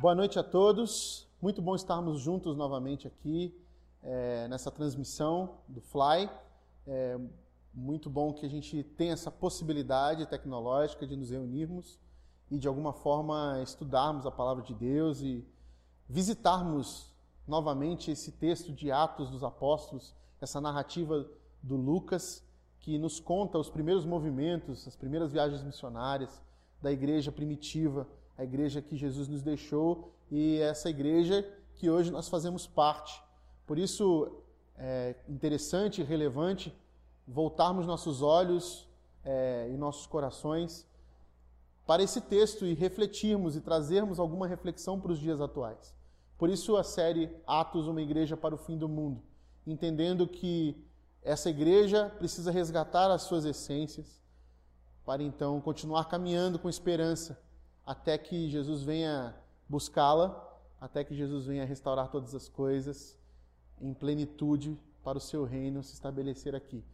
Boa noite a todos. Muito bom estarmos juntos novamente aqui é, nessa transmissão do Fly. É muito bom que a gente tenha essa possibilidade tecnológica de nos reunirmos e de alguma forma estudarmos a palavra de Deus e visitarmos novamente esse texto de Atos dos Apóstolos, essa narrativa do Lucas que nos conta os primeiros movimentos, as primeiras viagens missionárias da igreja primitiva a igreja que Jesus nos deixou e essa igreja que hoje nós fazemos parte. Por isso é interessante e relevante voltarmos nossos olhos é, e nossos corações para esse texto e refletirmos e trazermos alguma reflexão para os dias atuais. Por isso a série Atos, uma igreja para o fim do mundo, entendendo que essa igreja precisa resgatar as suas essências para então continuar caminhando com esperança até que Jesus venha buscá-la, até que Jesus venha restaurar todas as coisas em plenitude para o seu reino se estabelecer aqui.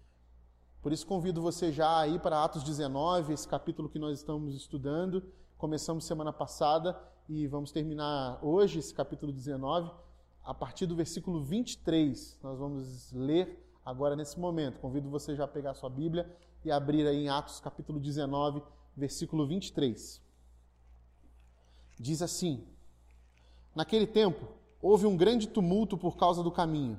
Por isso convido você já a ir para Atos 19, esse capítulo que nós estamos estudando. Começamos semana passada e vamos terminar hoje esse capítulo 19 a partir do versículo 23. Nós vamos ler agora nesse momento. Convido você já a pegar a sua Bíblia e abrir aí em Atos capítulo 19, versículo 23 diz assim: Naquele tempo houve um grande tumulto por causa do caminho.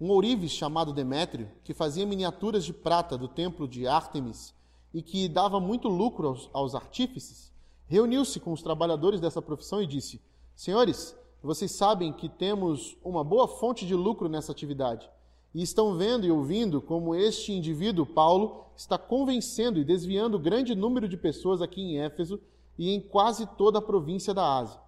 Um ourives chamado Demétrio, que fazia miniaturas de prata do templo de Ártemis e que dava muito lucro aos, aos artífices, reuniu-se com os trabalhadores dessa profissão e disse: Senhores, vocês sabem que temos uma boa fonte de lucro nessa atividade. E estão vendo e ouvindo como este indivíduo, Paulo, está convencendo e desviando grande número de pessoas aqui em Éfeso e em quase toda a província da Ásia.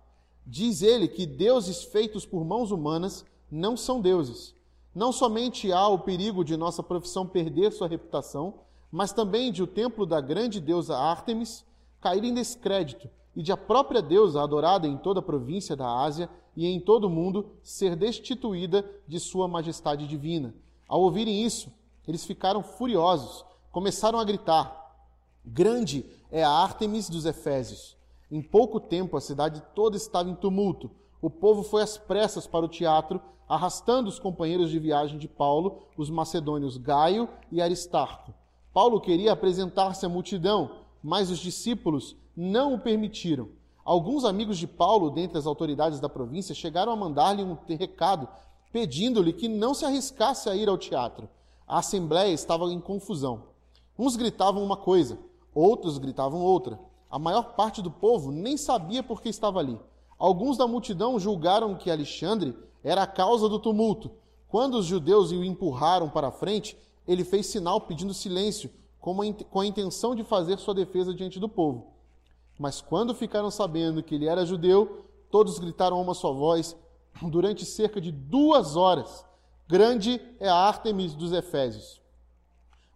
Diz ele que deuses feitos por mãos humanas não são deuses. Não somente há o perigo de nossa profissão perder sua reputação, mas também de o templo da grande deusa Ártemis cair em descrédito e de a própria deusa adorada em toda a província da Ásia e em todo o mundo ser destituída de sua majestade divina. Ao ouvirem isso, eles ficaram furiosos, começaram a gritar: Grande é a Ártemis dos Efésios. Em pouco tempo a cidade toda estava em tumulto. O povo foi às pressas para o teatro, arrastando os companheiros de viagem de Paulo, os macedônios Gaio e Aristarco. Paulo queria apresentar-se à multidão, mas os discípulos não o permitiram. Alguns amigos de Paulo, dentre as autoridades da província, chegaram a mandar-lhe um recado, pedindo-lhe que não se arriscasse a ir ao teatro. A assembleia estava em confusão. Uns gritavam uma coisa, Outros gritavam outra. A maior parte do povo nem sabia por que estava ali. Alguns da multidão julgaram que Alexandre era a causa do tumulto. Quando os judeus o empurraram para a frente, ele fez sinal pedindo silêncio, com a intenção de fazer sua defesa diante do povo. Mas quando ficaram sabendo que ele era judeu, todos gritaram uma só voz durante cerca de duas horas: Grande é a Ártemis dos Efésios.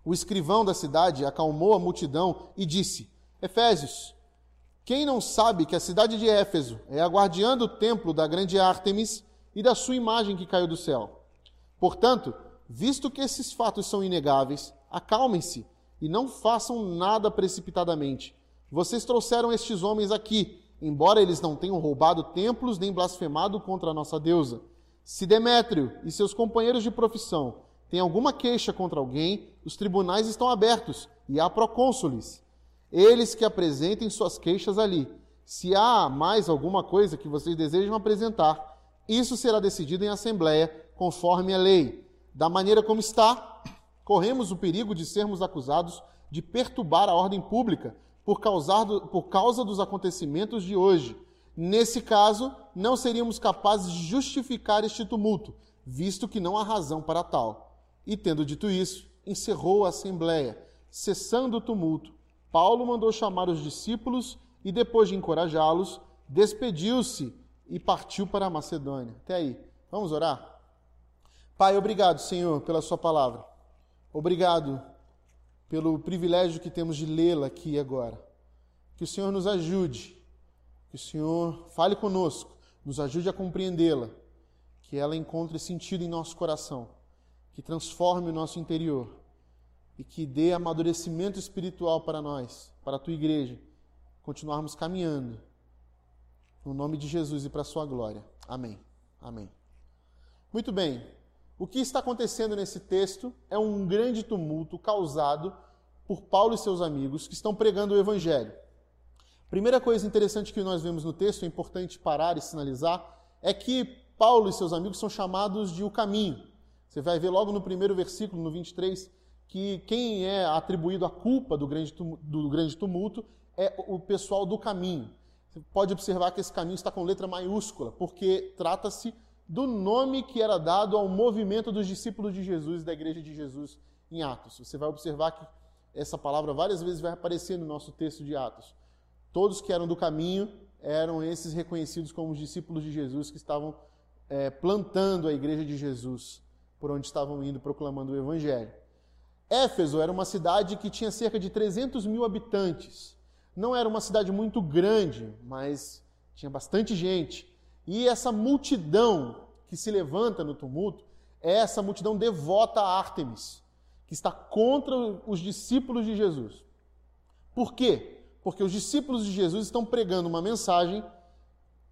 O escrivão da cidade acalmou a multidão e disse: Efésios, quem não sabe que a cidade de Éfeso é a guardiã do templo da grande Ártemis e da sua imagem que caiu do céu? Portanto, visto que esses fatos são inegáveis, acalmem-se e não façam nada precipitadamente. Vocês trouxeram estes homens aqui, embora eles não tenham roubado templos nem blasfemado contra a nossa deusa. Se Demétrio e seus companheiros de profissão tem alguma queixa contra alguém, os tribunais estão abertos e há procônsules. Eles que apresentem suas queixas ali. Se há mais alguma coisa que vocês desejam apresentar, isso será decidido em assembleia, conforme a lei. Da maneira como está, corremos o perigo de sermos acusados de perturbar a ordem pública por, do, por causa dos acontecimentos de hoje. Nesse caso, não seríamos capazes de justificar este tumulto, visto que não há razão para tal. E tendo dito isso, encerrou a assembleia. Cessando o tumulto, Paulo mandou chamar os discípulos e, depois de encorajá-los, despediu-se e partiu para a Macedônia. Até aí. Vamos orar? Pai, obrigado, Senhor, pela Sua palavra. Obrigado pelo privilégio que temos de lê-la aqui agora. Que o Senhor nos ajude, que o Senhor fale conosco, nos ajude a compreendê-la, que ela encontre sentido em nosso coração que transforme o nosso interior e que dê amadurecimento espiritual para nós, para a tua igreja, continuarmos caminhando No nome de Jesus e para a sua glória. Amém. Amém. Muito bem. O que está acontecendo nesse texto é um grande tumulto causado por Paulo e seus amigos que estão pregando o evangelho. Primeira coisa interessante que nós vemos no texto, é importante parar e sinalizar, é que Paulo e seus amigos são chamados de o caminho. Você vai ver logo no primeiro versículo, no 23, que quem é atribuído a culpa do grande tumulto, do grande tumulto é o pessoal do caminho. Você pode observar que esse caminho está com letra maiúscula, porque trata-se do nome que era dado ao movimento dos discípulos de Jesus, da igreja de Jesus em Atos. Você vai observar que essa palavra várias vezes vai aparecer no nosso texto de Atos. Todos que eram do caminho eram esses reconhecidos como os discípulos de Jesus que estavam é, plantando a igreja de Jesus por onde estavam indo proclamando o evangelho. Éfeso era uma cidade que tinha cerca de 300 mil habitantes. Não era uma cidade muito grande, mas tinha bastante gente. E essa multidão que se levanta no tumulto é essa multidão devota a Ártemis, que está contra os discípulos de Jesus. Por quê? Porque os discípulos de Jesus estão pregando uma mensagem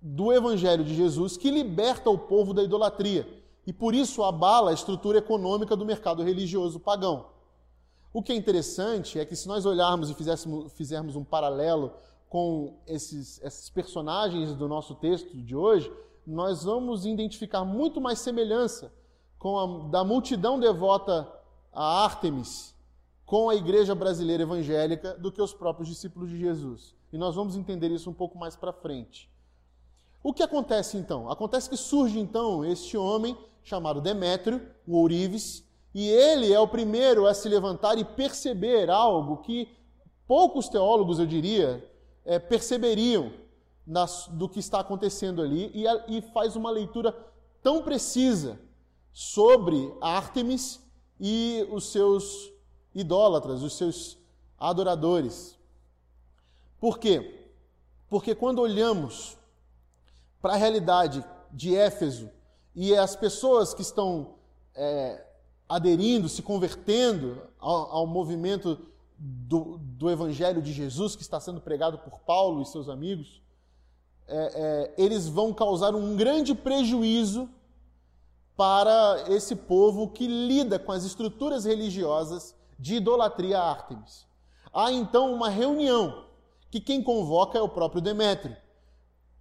do Evangelho de Jesus que liberta o povo da idolatria e por isso abala a estrutura econômica do mercado religioso pagão. O que é interessante é que se nós olharmos e fizermos um paralelo com esses, esses personagens do nosso texto de hoje, nós vamos identificar muito mais semelhança com a da multidão devota a Ártemis com a igreja brasileira evangélica do que os próprios discípulos de Jesus. E nós vamos entender isso um pouco mais para frente. O que acontece então? Acontece que surge então este homem chamado Demétrio, o ourives, e ele é o primeiro a se levantar e perceber algo que poucos teólogos, eu diria, é, perceberiam nas, do que está acontecendo ali e, e faz uma leitura tão precisa sobre Ártemis e os seus idólatras, os seus adoradores. Por quê? Porque quando olhamos para a realidade de Éfeso e as pessoas que estão é, aderindo, se convertendo ao, ao movimento do, do, Evangelho de Jesus que está sendo pregado por Paulo e seus amigos, é, é, eles vão causar um grande prejuízo para esse povo que lida com as estruturas religiosas de idolatria a Ártemis. Há então uma reunião que quem convoca é o próprio Demétrio.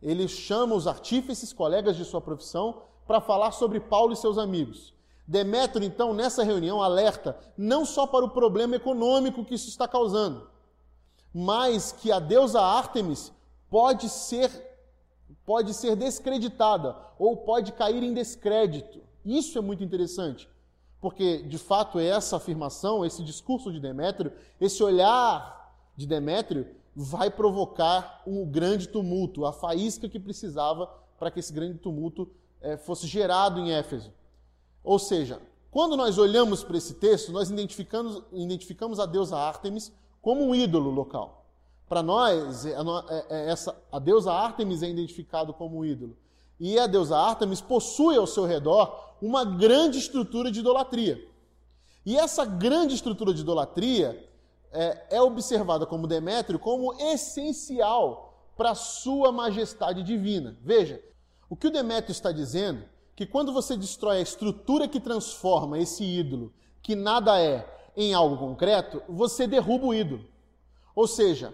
Ele chama os artífices, colegas de sua profissão, para falar sobre Paulo e seus amigos. Demétrio, então, nessa reunião, alerta não só para o problema econômico que isso está causando, mas que a deusa Ártemis pode ser pode ser descreditada ou pode cair em descrédito. Isso é muito interessante, porque de fato é essa afirmação, esse discurso de Demétrio, esse olhar de Demétrio vai provocar um grande tumulto, a faísca que precisava para que esse grande tumulto é, fosse gerado em Éfeso. Ou seja, quando nós olhamos para esse texto, nós identificamos, identificamos a deusa Ártemis como um ídolo local. Para nós, é, é, é essa, a deusa Ártemis é identificado como um ídolo. E a deusa Ártemis possui ao seu redor uma grande estrutura de idolatria. E essa grande estrutura de idolatria é, é observada como Demétrio como essencial para a sua majestade divina. Veja, o que o Demétrio está dizendo que quando você destrói a estrutura que transforma esse ídolo, que nada é, em algo concreto, você derruba o ídolo. Ou seja,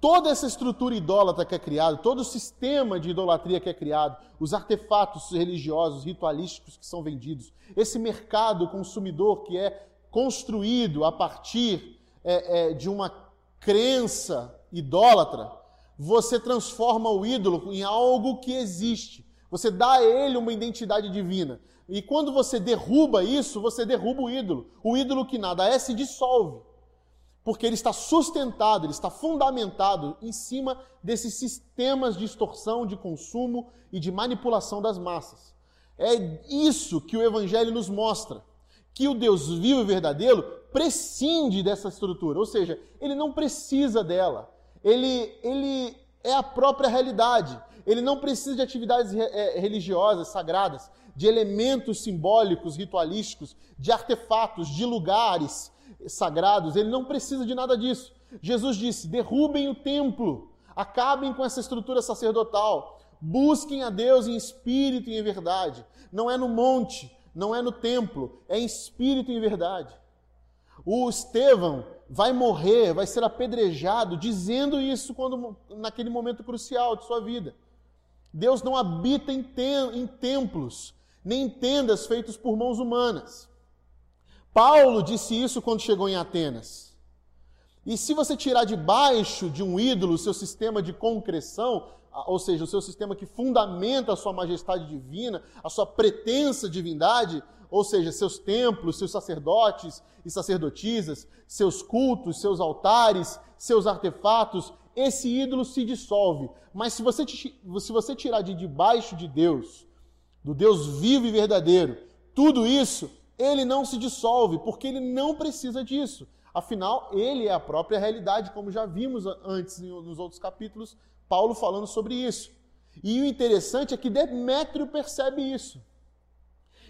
toda essa estrutura idólatra que é criada, todo o sistema de idolatria que é criado, os artefatos religiosos, ritualísticos que são vendidos, esse mercado consumidor que é construído a partir é, é, de uma crença idólatra, você transforma o ídolo em algo que existe. Você dá a ele uma identidade divina. E quando você derruba isso, você derruba o ídolo. O ídolo que nada é se dissolve. Porque ele está sustentado, ele está fundamentado em cima desses sistemas de extorsão, de consumo e de manipulação das massas. É isso que o Evangelho nos mostra. Que o Deus vivo e verdadeiro prescinde dessa estrutura, ou seja, ele não precisa dela. Ele, ele é a própria realidade. Ele não precisa de atividades é, religiosas, sagradas, de elementos simbólicos, ritualísticos, de artefatos, de lugares sagrados. Ele não precisa de nada disso. Jesus disse: derrubem o templo, acabem com essa estrutura sacerdotal. Busquem a Deus em espírito e em verdade. Não é no monte, não é no templo, é em espírito e em verdade. O Estevão vai morrer, vai ser apedrejado, dizendo isso quando, naquele momento crucial de sua vida. Deus não habita em, em templos, nem em tendas feitos por mãos humanas. Paulo disse isso quando chegou em Atenas. E se você tirar debaixo de um ídolo o seu sistema de concreção, ou seja, o seu sistema que fundamenta a sua majestade divina, a sua pretensa divindade, ou seja, seus templos, seus sacerdotes e sacerdotisas, seus cultos, seus altares, seus artefatos, esse ídolo se dissolve. Mas se você, se você tirar de debaixo de Deus, do Deus vivo e verdadeiro, tudo isso, ele não se dissolve, porque ele não precisa disso. Afinal, ele é a própria realidade, como já vimos antes nos outros capítulos, Paulo falando sobre isso. E o interessante é que Demétrio percebe isso.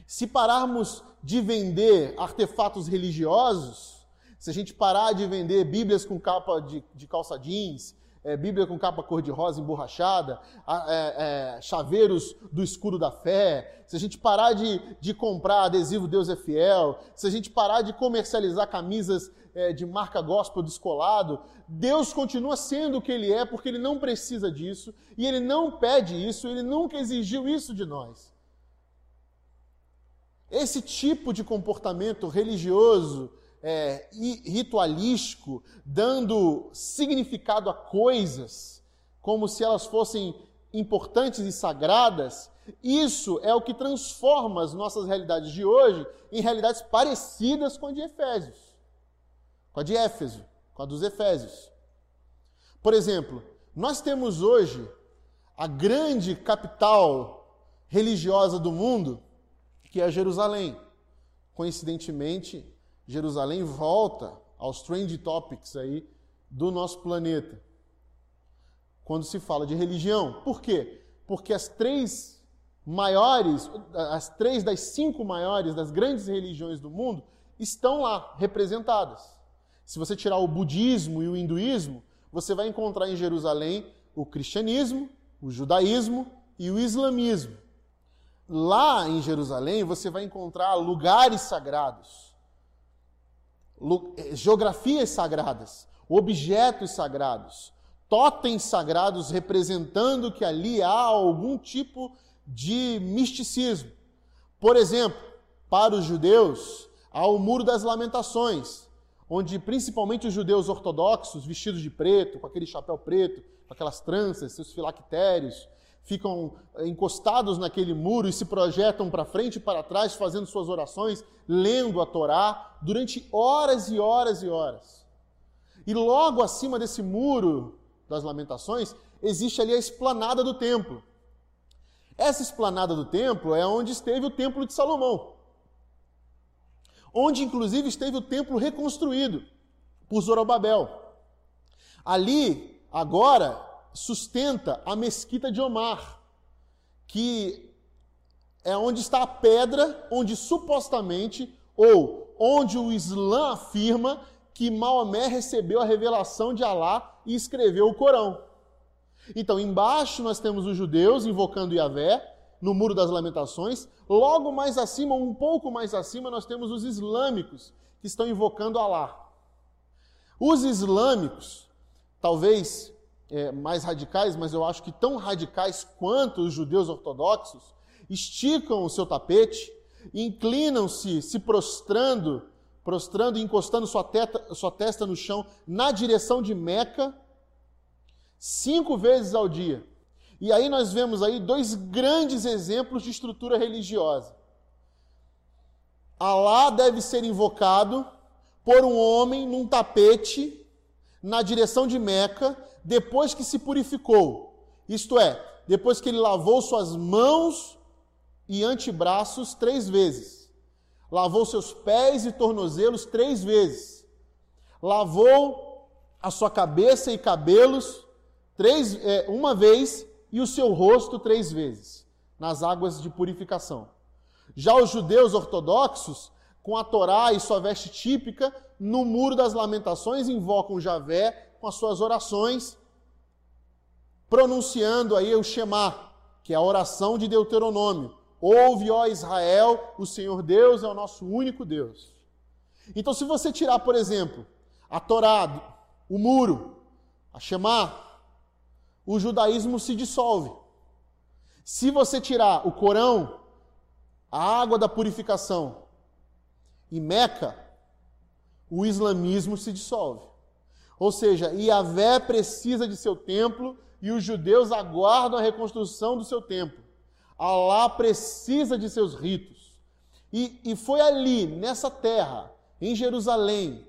Se pararmos de vender artefatos religiosos, se a gente parar de vender Bíblias com capa de, de calça jeans, é, Bíblia com capa cor-de-rosa emborrachada, é, é, chaveiros do escuro da fé, se a gente parar de, de comprar adesivo Deus é Fiel, se a gente parar de comercializar camisas é, de marca gospel descolado, Deus continua sendo o que Ele é, porque Ele não precisa disso, e Ele não pede isso, Ele nunca exigiu isso de nós. Esse tipo de comportamento religioso é, ritualístico, dando significado a coisas, como se elas fossem importantes e sagradas, isso é o que transforma as nossas realidades de hoje em realidades parecidas com a de Efésios, com a de Éfeso, com a dos Efésios. Por exemplo, nós temos hoje a grande capital religiosa do mundo, que é Jerusalém. Coincidentemente, Jerusalém volta aos trend topics aí do nosso planeta. Quando se fala de religião. Por quê? Porque as três maiores, as três das cinco maiores das grandes religiões do mundo estão lá representadas. Se você tirar o budismo e o hinduísmo, você vai encontrar em Jerusalém o cristianismo, o judaísmo e o islamismo lá em Jerusalém você vai encontrar lugares sagrados, geografias sagradas, objetos sagrados, totens sagrados representando que ali há algum tipo de misticismo. Por exemplo, para os judeus, há o Muro das Lamentações, onde principalmente os judeus ortodoxos, vestidos de preto, com aquele chapéu preto, com aquelas tranças, seus filactérios, ficam encostados naquele muro e se projetam para frente e para trás, fazendo suas orações, lendo a Torá durante horas e horas e horas. E logo acima desse muro das lamentações, existe ali a esplanada do templo. Essa esplanada do templo é onde esteve o templo de Salomão. Onde inclusive esteve o templo reconstruído por Zorobabel. Ali, agora, sustenta a mesquita de Omar, que é onde está a pedra onde supostamente, ou onde o Islã afirma que Maomé recebeu a revelação de Alá e escreveu o Corão. Então, embaixo nós temos os judeus invocando Yahvé, no Muro das Lamentações. Logo mais acima, um pouco mais acima, nós temos os islâmicos, que estão invocando Alá. Os islâmicos, talvez é, mais radicais, mas eu acho que tão radicais quanto os judeus ortodoxos, esticam o seu tapete, inclinam-se, se prostrando, prostrando e encostando sua, teta, sua testa no chão na direção de Meca, cinco vezes ao dia. E aí nós vemos aí dois grandes exemplos de estrutura religiosa. Alá deve ser invocado por um homem num tapete na direção de Meca, depois que se purificou. Isto é, depois que ele lavou suas mãos e antebraços três vezes. Lavou seus pés e tornozelos três vezes. Lavou a sua cabeça e cabelos três, é, uma vez e o seu rosto três vezes, nas águas de purificação. Já os judeus ortodoxos, com a Torá e sua veste típica, no muro das lamentações invocam Javé com as suas orações, pronunciando aí o Shema, que é a oração de Deuteronômio. Ouve, ó Israel, o Senhor Deus é o nosso único Deus. Então, se você tirar, por exemplo, a Torá, o muro, a Shema, o judaísmo se dissolve. Se você tirar o Corão, a água da purificação e Meca, o islamismo se dissolve. Ou seja, Iavé precisa de seu templo e os judeus aguardam a reconstrução do seu templo. Alá precisa de seus ritos. E, e foi ali, nessa terra, em Jerusalém,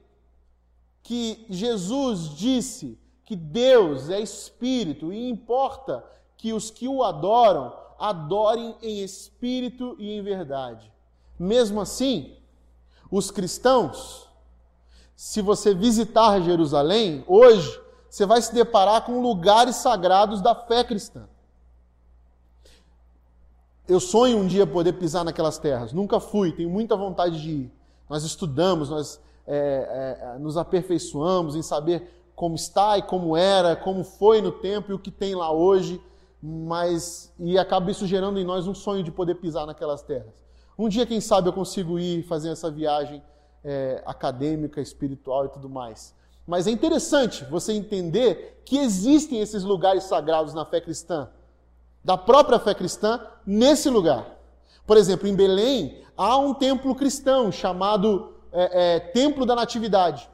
que Jesus disse que Deus é espírito e importa que os que o adoram adorem em espírito e em verdade. Mesmo assim, os cristãos, se você visitar Jerusalém hoje, você vai se deparar com lugares sagrados da fé cristã. Eu sonho um dia poder pisar naquelas terras. Nunca fui, tenho muita vontade de ir. Nós estudamos, nós é, é, nos aperfeiçoamos em saber como está e como era, como foi no tempo e o que tem lá hoje, mas e acaba isso gerando em nós um sonho de poder pisar naquelas terras. Um dia, quem sabe, eu consigo ir fazer essa viagem é, acadêmica, espiritual e tudo mais. Mas é interessante você entender que existem esses lugares sagrados na fé cristã, da própria fé cristã, nesse lugar. Por exemplo, em Belém há um templo cristão chamado é, é, Templo da Natividade.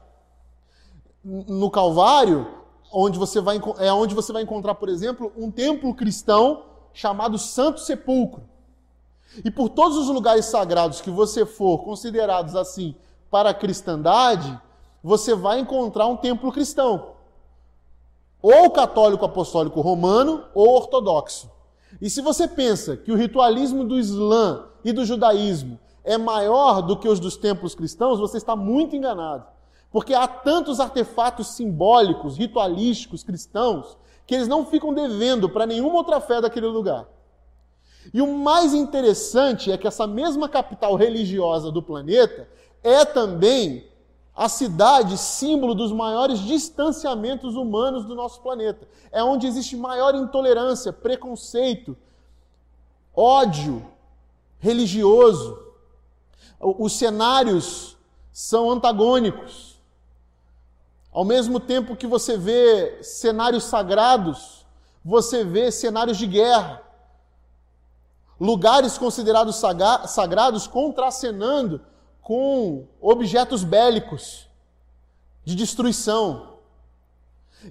No Calvário, onde você vai, é onde você vai encontrar, por exemplo, um templo cristão chamado Santo Sepulcro. E por todos os lugares sagrados que você for considerados assim para a cristandade, você vai encontrar um templo cristão. Ou católico apostólico romano ou ortodoxo. E se você pensa que o ritualismo do Islã e do judaísmo é maior do que os dos templos cristãos, você está muito enganado. Porque há tantos artefatos simbólicos, ritualísticos cristãos, que eles não ficam devendo para nenhuma outra fé daquele lugar. E o mais interessante é que essa mesma capital religiosa do planeta é também a cidade símbolo dos maiores distanciamentos humanos do nosso planeta. É onde existe maior intolerância, preconceito, ódio religioso. Os cenários são antagônicos. Ao mesmo tempo que você vê cenários sagrados, você vê cenários de guerra lugares considerados sagrados contracenando com objetos bélicos de destruição.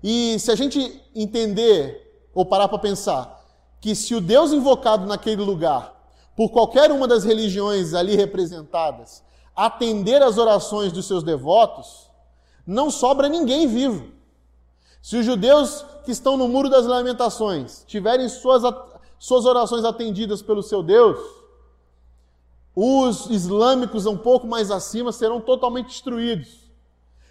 E se a gente entender ou parar para pensar que se o Deus invocado naquele lugar, por qualquer uma das religiões ali representadas, atender às orações dos seus devotos, não sobra ninguém vivo. Se os judeus que estão no Muro das Lamentações tiverem suas suas orações atendidas pelo seu Deus, os islâmicos um pouco mais acima serão totalmente destruídos.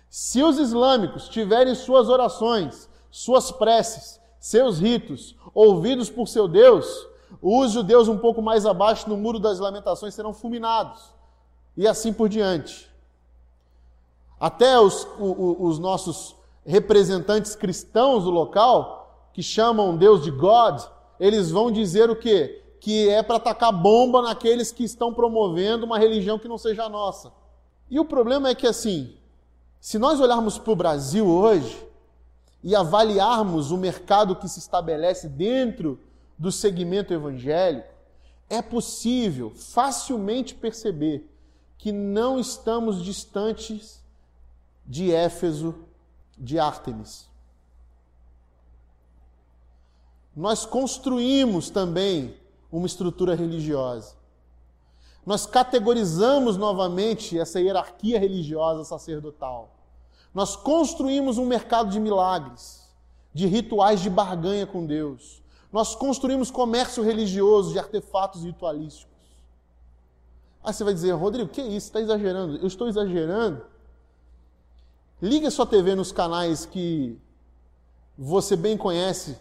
Se os islâmicos tiverem suas orações, suas preces, seus ritos ouvidos por seu Deus, os judeus um pouco mais abaixo no muro das lamentações serão fulminados. E assim por diante. Até os, os, os nossos representantes cristãos do local, que chamam Deus de God, eles vão dizer o quê? Que é para atacar bomba naqueles que estão promovendo uma religião que não seja a nossa. E o problema é que, assim, se nós olharmos para o Brasil hoje e avaliarmos o mercado que se estabelece dentro do segmento evangélico, é possível facilmente perceber que não estamos distantes de Éfeso, de Ártemis nós construímos também uma estrutura religiosa. Nós categorizamos novamente essa hierarquia religiosa sacerdotal. Nós construímos um mercado de milagres, de rituais de barganha com Deus. Nós construímos comércio religioso de artefatos ritualísticos. Aí você vai dizer, Rodrigo, que isso? Está exagerando? Eu estou exagerando? Liga sua TV nos canais que você bem conhece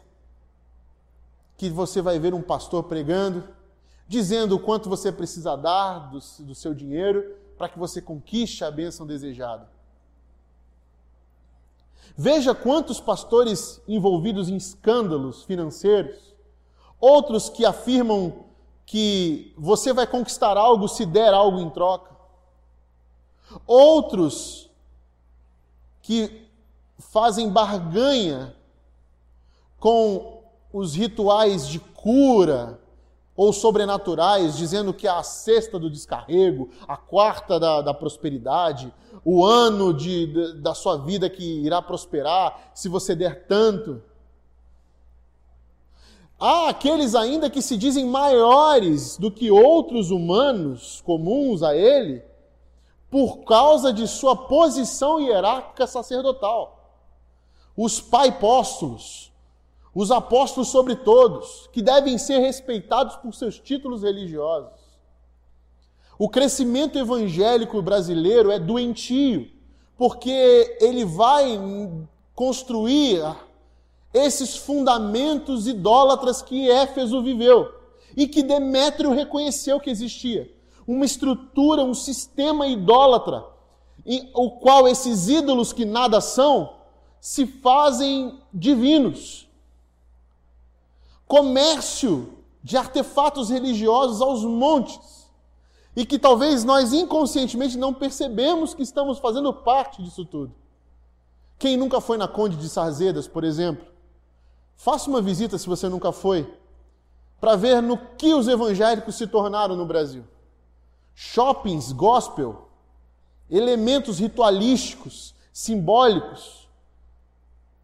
que você vai ver um pastor pregando, dizendo o quanto você precisa dar do, do seu dinheiro para que você conquiste a bênção desejada. Veja quantos pastores envolvidos em escândalos financeiros outros que afirmam que você vai conquistar algo se der algo em troca, outros que fazem barganha com os rituais de cura ou sobrenaturais, dizendo que a sexta do descarrego, a quarta da, da prosperidade, o ano de, de, da sua vida que irá prosperar se você der tanto. Há aqueles ainda que se dizem maiores do que outros humanos comuns a ele, por causa de sua posição hierárquica sacerdotal. Os paipóstolos, os apóstolos sobre todos, que devem ser respeitados por seus títulos religiosos. O crescimento evangélico brasileiro é doentio, porque ele vai construir esses fundamentos idólatras que Éfeso viveu e que Demétrio reconheceu que existia. Uma estrutura, um sistema idólatra, em o qual esses ídolos que nada são se fazem divinos. Comércio de artefatos religiosos aos montes. E que talvez nós inconscientemente não percebemos que estamos fazendo parte disso tudo. Quem nunca foi na Conde de Sarzedas, por exemplo, Faça uma visita, se você nunca foi, para ver no que os evangélicos se tornaram no Brasil. Shoppings gospel, elementos ritualísticos, simbólicos,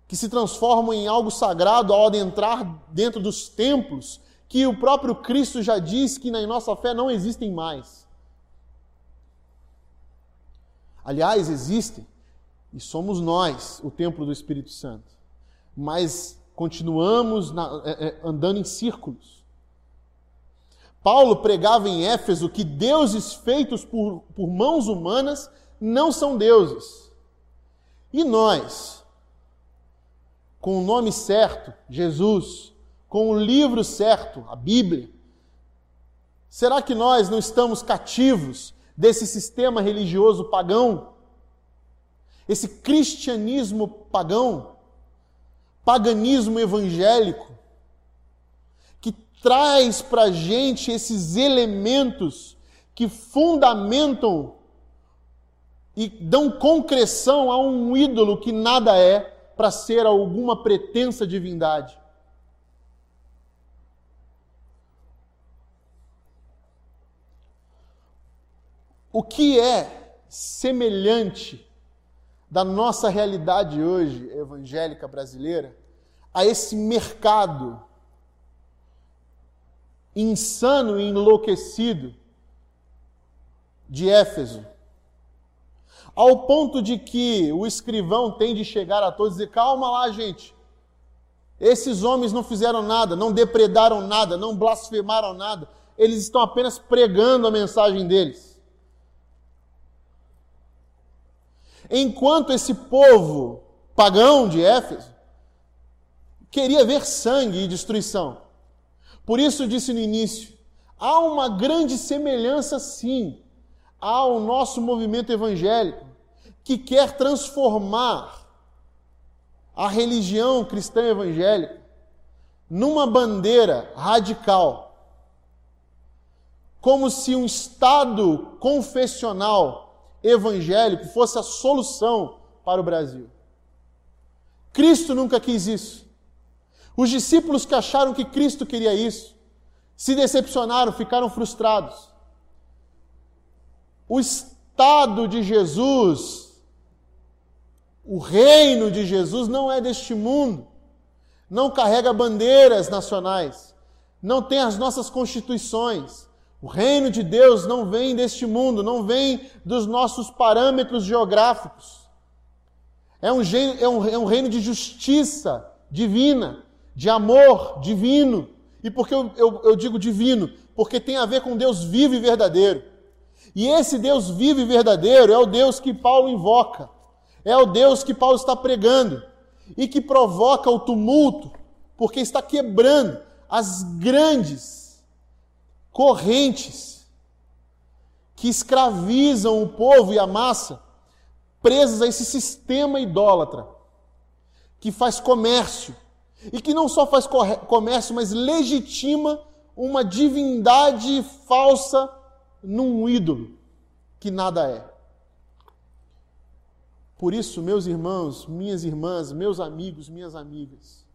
que se transformam em algo sagrado ao adentrar dentro dos templos, que o próprio Cristo já diz que na nossa fé não existem mais. Aliás, existem, e somos nós o templo do Espírito Santo. Mas continuamos na, é, é, andando em círculos. Paulo pregava em Éfeso que deuses feitos por, por mãos humanas não são deuses. E nós, com o nome certo, Jesus, com o livro certo, a Bíblia, será que nós não estamos cativos desse sistema religioso pagão? Esse cristianismo pagão? paganismo evangélico, que traz para a gente esses elementos que fundamentam e dão concreção a um ídolo que nada é para ser alguma pretensa divindade. O que é semelhante da nossa realidade hoje evangélica brasileira a esse mercado insano e enlouquecido de Éfeso. Ao ponto de que o escrivão tem de chegar a todos e dizer: calma lá, gente. Esses homens não fizeram nada, não depredaram nada, não blasfemaram nada. Eles estão apenas pregando a mensagem deles. Enquanto esse povo pagão de Éfeso queria ver sangue e destruição. Por isso disse no início, há uma grande semelhança sim ao nosso movimento evangélico que quer transformar a religião cristã evangélica numa bandeira radical, como se um estado confessional evangélico fosse a solução para o Brasil. Cristo nunca quis isso. Os discípulos que acharam que Cristo queria isso se decepcionaram, ficaram frustrados. O estado de Jesus, o reino de Jesus não é deste mundo, não carrega bandeiras nacionais, não tem as nossas constituições, o reino de Deus não vem deste mundo, não vem dos nossos parâmetros geográficos. É um, é um, é um reino de justiça divina, de amor divino. E por que eu, eu, eu digo divino? Porque tem a ver com Deus vivo e verdadeiro. E esse Deus vivo e verdadeiro é o Deus que Paulo invoca, é o Deus que Paulo está pregando e que provoca o tumulto, porque está quebrando as grandes correntes que escravizam o povo e a massa, presas a esse sistema idólatra, que faz comércio, e que não só faz comércio, mas legitima uma divindade falsa num ídolo que nada é. Por isso, meus irmãos, minhas irmãs, meus amigos, minhas amigas,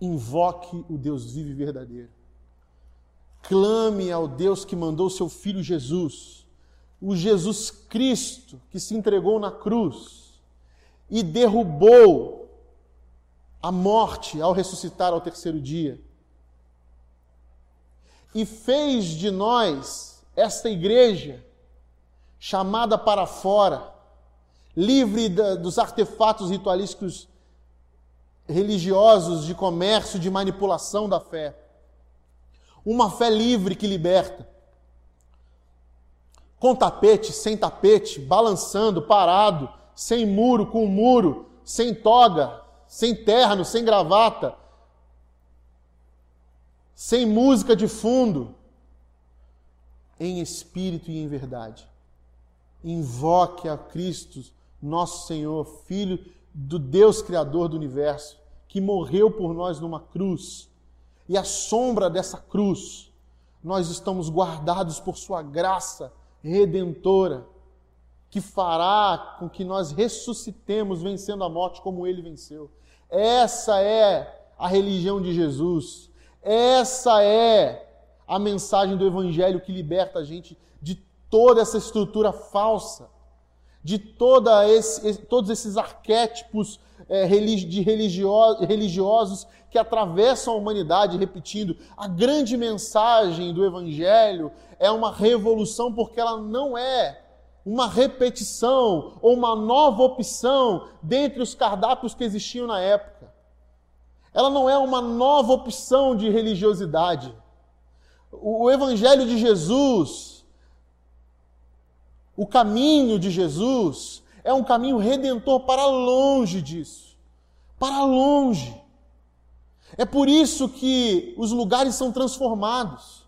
invoque o Deus vivo e verdadeiro. Clame ao Deus que mandou seu filho Jesus, o Jesus Cristo que se entregou na cruz e derrubou a morte ao ressuscitar ao terceiro dia. E fez de nós esta igreja chamada para fora, livre dos artefatos ritualísticos religiosos de comércio, de manipulação da fé. Uma fé livre que liberta. Com tapete, sem tapete, balançando, parado, sem muro, com muro, sem toga, sem terno, sem gravata, sem música de fundo, em espírito e em verdade. Invoque a Cristo, nosso Senhor, Filho do Deus Criador do universo, que morreu por nós numa cruz. E à sombra dessa cruz, nós estamos guardados por Sua graça redentora, que fará com que nós ressuscitemos vencendo a morte como Ele venceu. Essa é a religião de Jesus. Essa é a mensagem do Evangelho que liberta a gente de toda essa estrutura falsa de toda esse, todos esses arquétipos é, de religiosos que atravessam a humanidade, repetindo, a grande mensagem do Evangelho é uma revolução porque ela não é uma repetição ou uma nova opção dentre os cardápios que existiam na época. Ela não é uma nova opção de religiosidade. O Evangelho de Jesus o caminho de Jesus é um caminho redentor para longe disso. Para longe. É por isso que os lugares são transformados.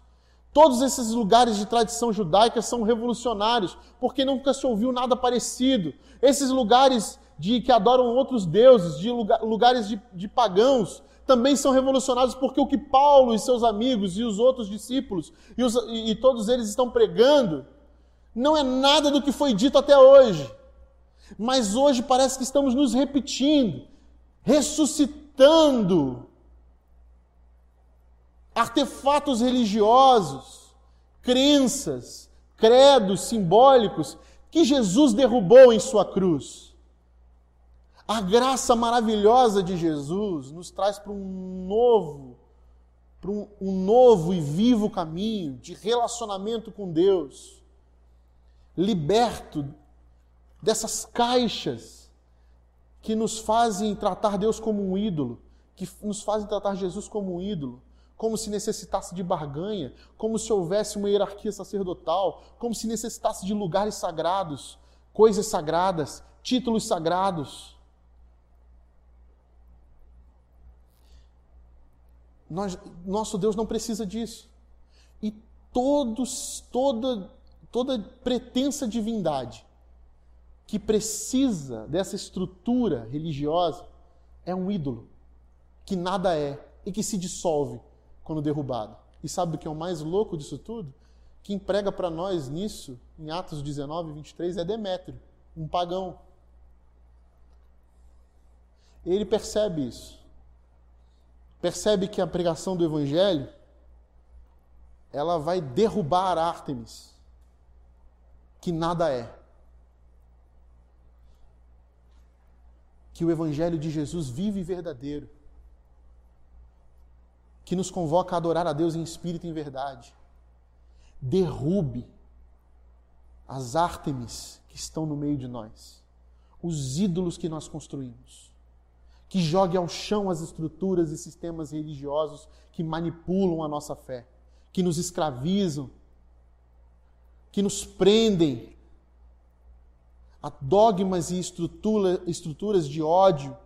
Todos esses lugares de tradição judaica são revolucionários, porque nunca se ouviu nada parecido. Esses lugares de que adoram outros deuses, de lugares de, de pagãos, também são revolucionários, porque o que Paulo e seus amigos e os outros discípulos e, os, e, e todos eles estão pregando não é nada do que foi dito até hoje. Mas hoje parece que estamos nos repetindo, ressuscitando artefatos religiosos, crenças, credos simbólicos que Jesus derrubou em sua cruz. A graça maravilhosa de Jesus nos traz para um novo, para um, um novo e vivo caminho de relacionamento com Deus liberto dessas caixas que nos fazem tratar Deus como um ídolo, que nos fazem tratar Jesus como um ídolo, como se necessitasse de barganha, como se houvesse uma hierarquia sacerdotal, como se necessitasse de lugares sagrados, coisas sagradas, títulos sagrados. Nós, nosso Deus não precisa disso. E todos, toda toda pretensa divindade que precisa dessa estrutura religiosa é um ídolo que nada é e que se dissolve quando derrubado. E sabe o que é o mais louco disso tudo? Quem prega para nós nisso, em Atos 19, 23, é Demétrio, um pagão. Ele percebe isso. Percebe que a pregação do evangelho ela vai derrubar Ártemis que nada é. Que o Evangelho de Jesus vive e verdadeiro, que nos convoca a adorar a Deus em espírito e em verdade. Derrube as ártemis que estão no meio de nós, os ídolos que nós construímos. Que jogue ao chão as estruturas e sistemas religiosos que manipulam a nossa fé, que nos escravizam que nos prendem a dogmas e estrutura, estruturas de ódio,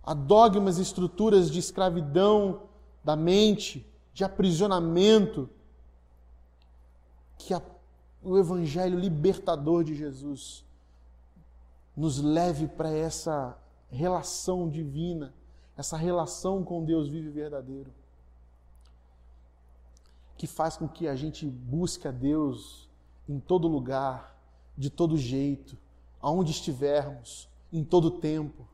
a dogmas e estruturas de escravidão da mente, de aprisionamento, que a, o Evangelho libertador de Jesus nos leve para essa relação divina, essa relação com Deus vivo e verdadeiro, que faz com que a gente busque a Deus em todo lugar, de todo jeito, aonde estivermos, em todo tempo,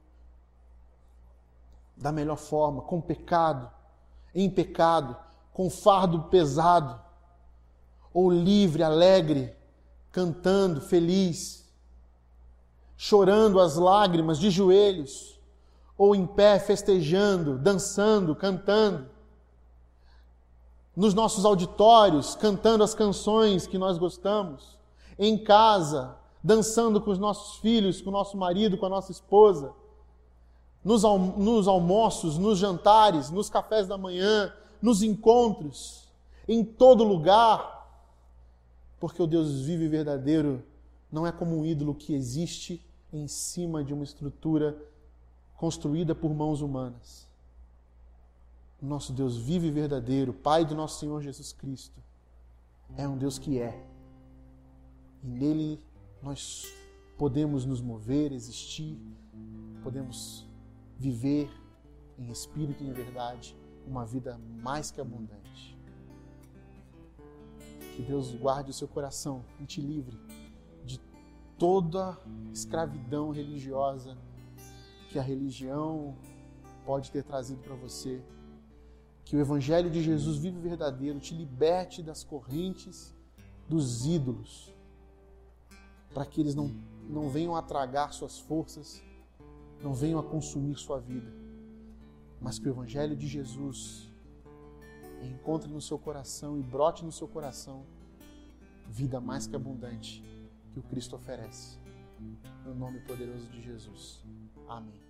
da melhor forma, com pecado, em pecado, com fardo pesado, ou livre, alegre, cantando, feliz, chorando as lágrimas de joelhos, ou em pé, festejando, dançando, cantando, nos nossos auditórios, cantando as canções que nós gostamos, em casa, dançando com os nossos filhos, com o nosso marido, com a nossa esposa, nos, nos almoços, nos jantares, nos cafés da manhã, nos encontros, em todo lugar, porque o Deus vivo e verdadeiro não é como um ídolo que existe em cima de uma estrutura construída por mãos humanas. Nosso Deus vivo e verdadeiro, Pai do nosso Senhor Jesus Cristo, é um Deus que é. E nele nós podemos nos mover, existir, podemos viver em espírito e em verdade uma vida mais que abundante. Que Deus guarde o seu coração e te livre toda escravidão religiosa que a religião pode ter trazido para você. Que o Evangelho de Jesus vivo e verdadeiro te liberte das correntes dos ídolos, para que eles não, não venham a tragar suas forças, não venham a consumir sua vida, mas que o Evangelho de Jesus encontre no seu coração e brote no seu coração vida mais que abundante que o Cristo oferece. No nome poderoso de Jesus. Amém.